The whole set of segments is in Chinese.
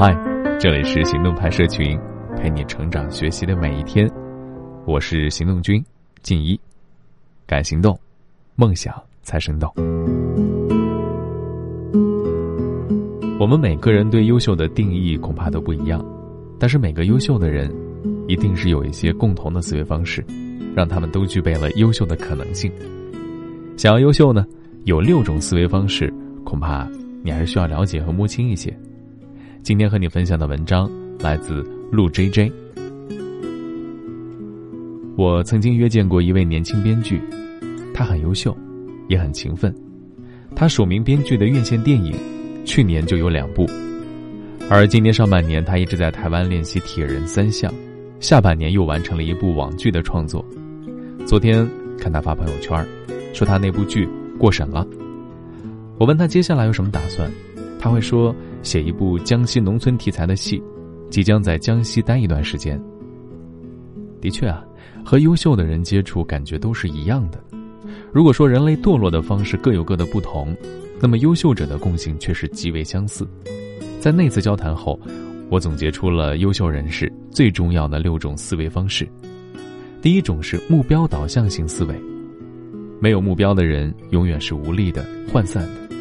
嗨，这里是行动派社群，陪你成长学习的每一天。我是行动君静一，敢行动，梦想才生动。我们每个人对优秀的定义恐怕都不一样，但是每个优秀的人，一定是有一些共同的思维方式，让他们都具备了优秀的可能性。想要优秀呢，有六种思维方式，恐怕你还是需要了解和摸清一些。今天和你分享的文章来自陆 J J。我曾经约见过一位年轻编剧，他很优秀，也很勤奋。他署名编剧的院线电影，去年就有两部，而今年上半年他一直在台湾练习铁人三项，下半年又完成了一部网剧的创作。昨天看他发朋友圈，说他那部剧过审了。我问他接下来有什么打算，他会说。写一部江西农村题材的戏，即将在江西待一段时间。的确啊，和优秀的人接触，感觉都是一样的。如果说人类堕落的方式各有各的不同，那么优秀者的共性却是极为相似。在那次交谈后，我总结出了优秀人士最重要的六种思维方式。第一种是目标导向型思维，没有目标的人永远是无力的、涣散的。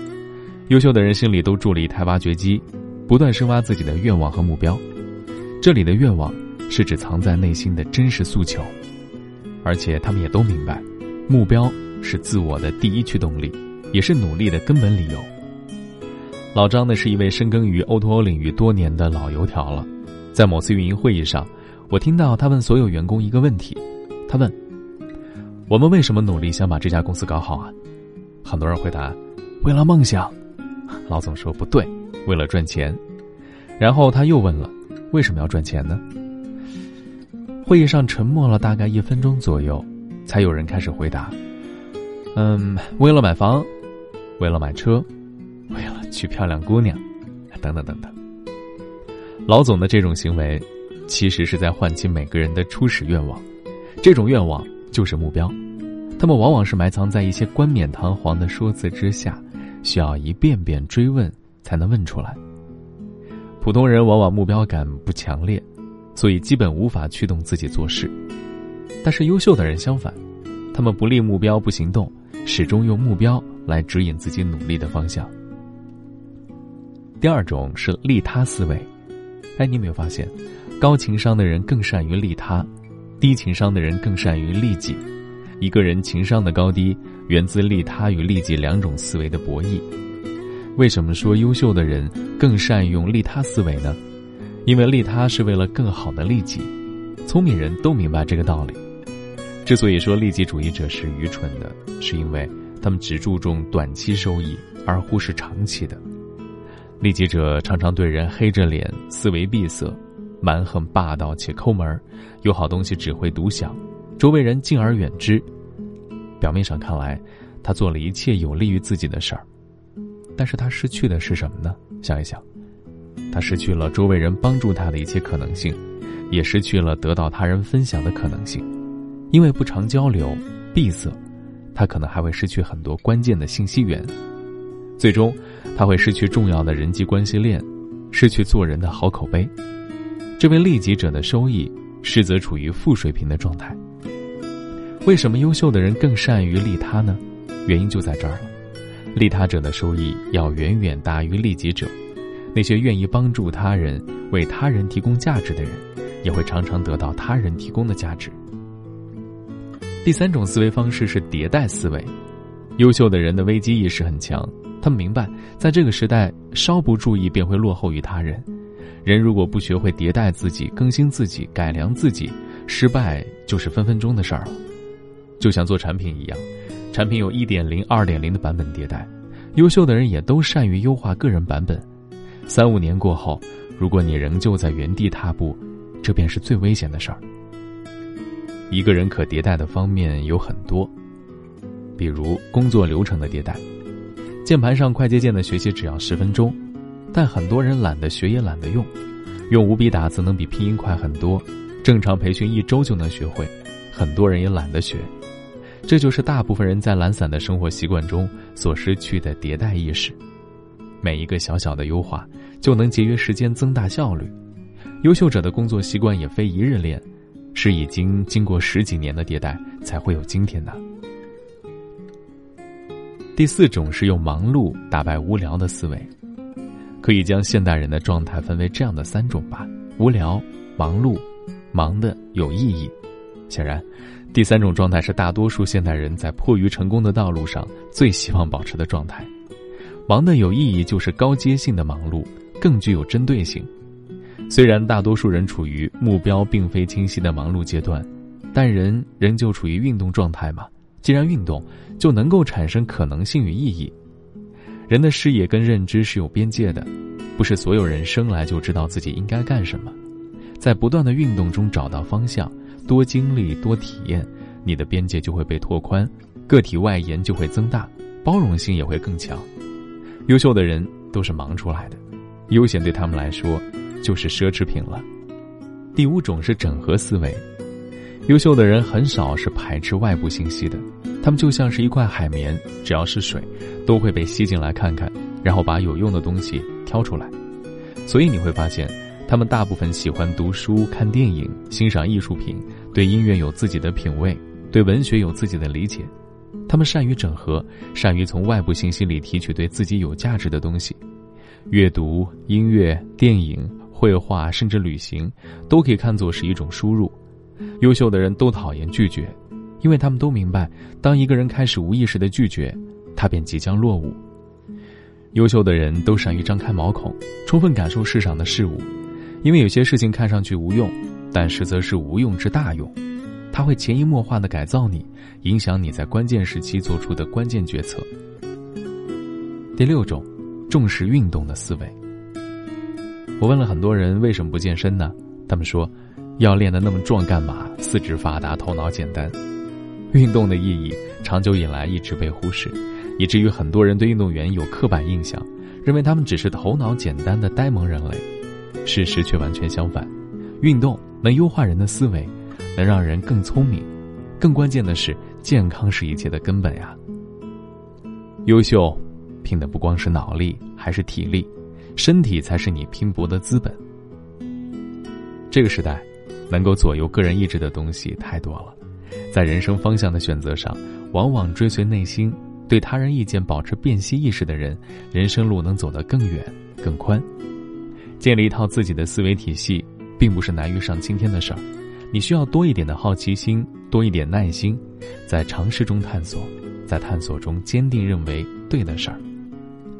优秀的人心里都住了一台挖掘机，不断深挖自己的愿望和目标。这里的愿望是指藏在内心的真实诉求，而且他们也都明白，目标是自我的第一驱动力，也是努力的根本理由。老张呢是一位深耕于 O2O 领域多年的老油条了，在某次运营会议上，我听到他问所有员工一个问题，他问：“我们为什么努力想把这家公司搞好啊？”很多人回答：“为了梦想。”老总说不对，为了赚钱。然后他又问了，为什么要赚钱呢？会议上沉默了大概一分钟左右，才有人开始回答：“嗯，为了买房，为了买车，为了娶漂亮姑娘，等等等等。”老总的这种行为，其实是在唤起每个人的初始愿望。这种愿望就是目标，他们往往是埋藏在一些冠冕堂皇的说辞之下。需要一遍遍追问才能问出来。普通人往往目标感不强烈，所以基本无法驱动自己做事。但是优秀的人相反，他们不立目标不行动，始终用目标来指引自己努力的方向。第二种是利他思维。哎，你有没有发现，高情商的人更善于利他，低情商的人更善于利己。一个人情商的高低，源自利他与利己两种思维的博弈。为什么说优秀的人更善用利他思维呢？因为利他是为了更好的利己。聪明人都明白这个道理。之所以说利己主义者是愚蠢的，是因为他们只注重短期收益，而忽视长期的。利己者常常对人黑着脸，思维闭塞，蛮横霸道且抠门有好东西只会独享。周围人敬而远之，表面上看来，他做了一切有利于自己的事儿，但是他失去的是什么呢？想一想，他失去了周围人帮助他的一切可能性，也失去了得到他人分享的可能性，因为不常交流、闭塞，他可能还会失去很多关键的信息源，最终，他会失去重要的人际关系链，失去做人的好口碑。这位利己者的收益，实则处于负水平的状态。为什么优秀的人更善于利他呢？原因就在这儿了。利他者的收益要远远大于利己者。那些愿意帮助他人、为他人提供价值的人，也会常常得到他人提供的价值。第三种思维方式是迭代思维。优秀的人的危机意识很强，他们明白，在这个时代稍不注意便会落后于他人。人如果不学会迭代自己、更新自己、改良自己，失败就是分分钟的事儿了。就像做产品一样，产品有一点零、二点零的版本迭代，优秀的人也都善于优化个人版本。三五年过后，如果你仍旧在原地踏步，这便是最危险的事儿。一个人可迭代的方面有很多，比如工作流程的迭代，键盘上快捷键的学习只要十分钟，但很多人懒得学也懒得用，用五笔打字能比拼音快很多，正常培训一周就能学会，很多人也懒得学。这就是大部分人在懒散的生活习惯中所失去的迭代意识。每一个小小的优化，就能节约时间、增大效率。优秀者的工作习惯也非一日练，是已经经过十几年的迭代才会有今天的。第四种是用忙碌打败无聊的思维，可以将现代人的状态分为这样的三种吧：无聊、忙碌、忙的有意义。显然，第三种状态是大多数现代人在迫于成功的道路上最希望保持的状态。忙的有意义就是高阶性的忙碌，更具有针对性。虽然大多数人处于目标并非清晰的忙碌阶段，但人仍旧处于运动状态嘛。既然运动，就能够产生可能性与意义。人的视野跟认知是有边界的，不是所有人生来就知道自己应该干什么。在不断的运动中找到方向，多经历多体验，你的边界就会被拓宽，个体外延就会增大，包容性也会更强。优秀的人都是忙出来的，悠闲对他们来说就是奢侈品了。第五种是整合思维。优秀的人很少是排斥外部信息的，他们就像是一块海绵，只要是水，都会被吸进来看看，然后把有用的东西挑出来。所以你会发现，他们大部分喜欢读书、看电影、欣赏艺术品，对音乐有自己的品味，对文学有自己的理解。他们善于整合，善于从外部信息里提取对自己有价值的东西。阅读、音乐、电影、绘画，甚至旅行，都可以看作是一种输入。优秀的人都讨厌拒绝，因为他们都明白，当一个人开始无意识的拒绝，他便即将落伍。优秀的人都善于张开毛孔，充分感受世上的事物，因为有些事情看上去无用，但实则是无用之大用。它会潜移默化的改造你，影响你在关键时期做出的关键决策。第六种，重视运动的思维。我问了很多人为什么不健身呢？他们说。要练得那么壮干嘛？四肢发达，头脑简单。运动的意义长久以来一直被忽视，以至于很多人对运动员有刻板印象，认为他们只是头脑简单的呆萌人类。事实却完全相反，运动能优化人的思维，能让人更聪明。更关键的是，健康是一切的根本呀。优秀，拼的不光是脑力，还是体力，身体才是你拼搏的资本。这个时代。能够左右个人意志的东西太多了，在人生方向的选择上，往往追随内心，对他人意见保持辨析意识的人，人生路能走得更远、更宽。建立一套自己的思维体系，并不是难于上青天的事儿，你需要多一点的好奇心，多一点耐心，在尝试中探索，在探索中坚定认为对的事儿，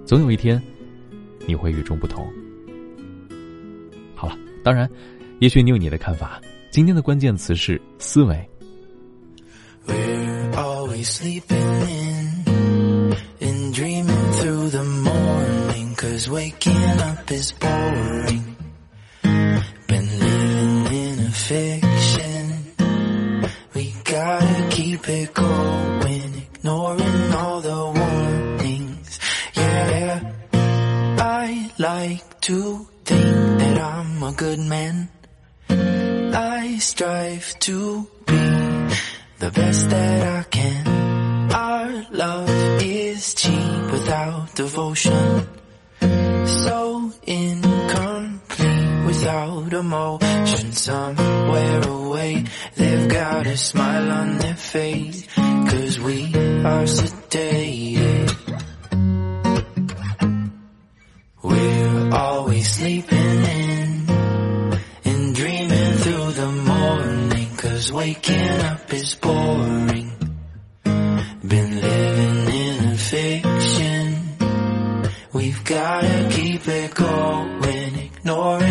总有一天，你会与众不同。好了，当然。也许你有你的看法。今天的关键词是思维。Waking up is boring. Been living in a fiction. We gotta keep it going, ignoring all the warnings. Yeah, I like to think that I'm a good man. I strive to be the best that I can. Our love is cheap without devotion. So incomplete without emotion. Somewhere away, they've got a smile on their face. Cause we are sedated. We're always sleeping in and dreaming through the morning. Cause waking up is boring. Been living in a fiction. We've gotta keep it going, ignoring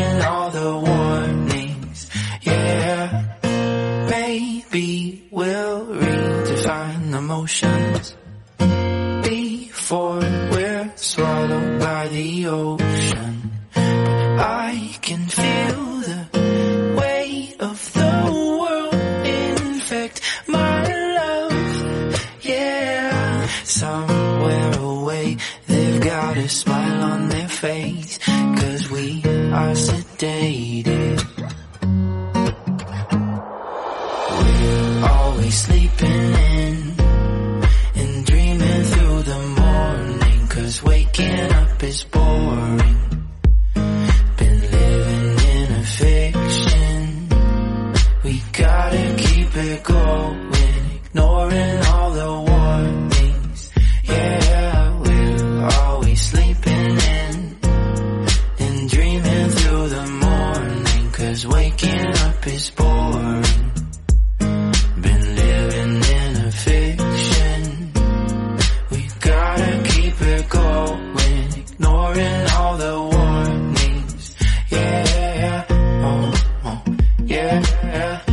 yeah.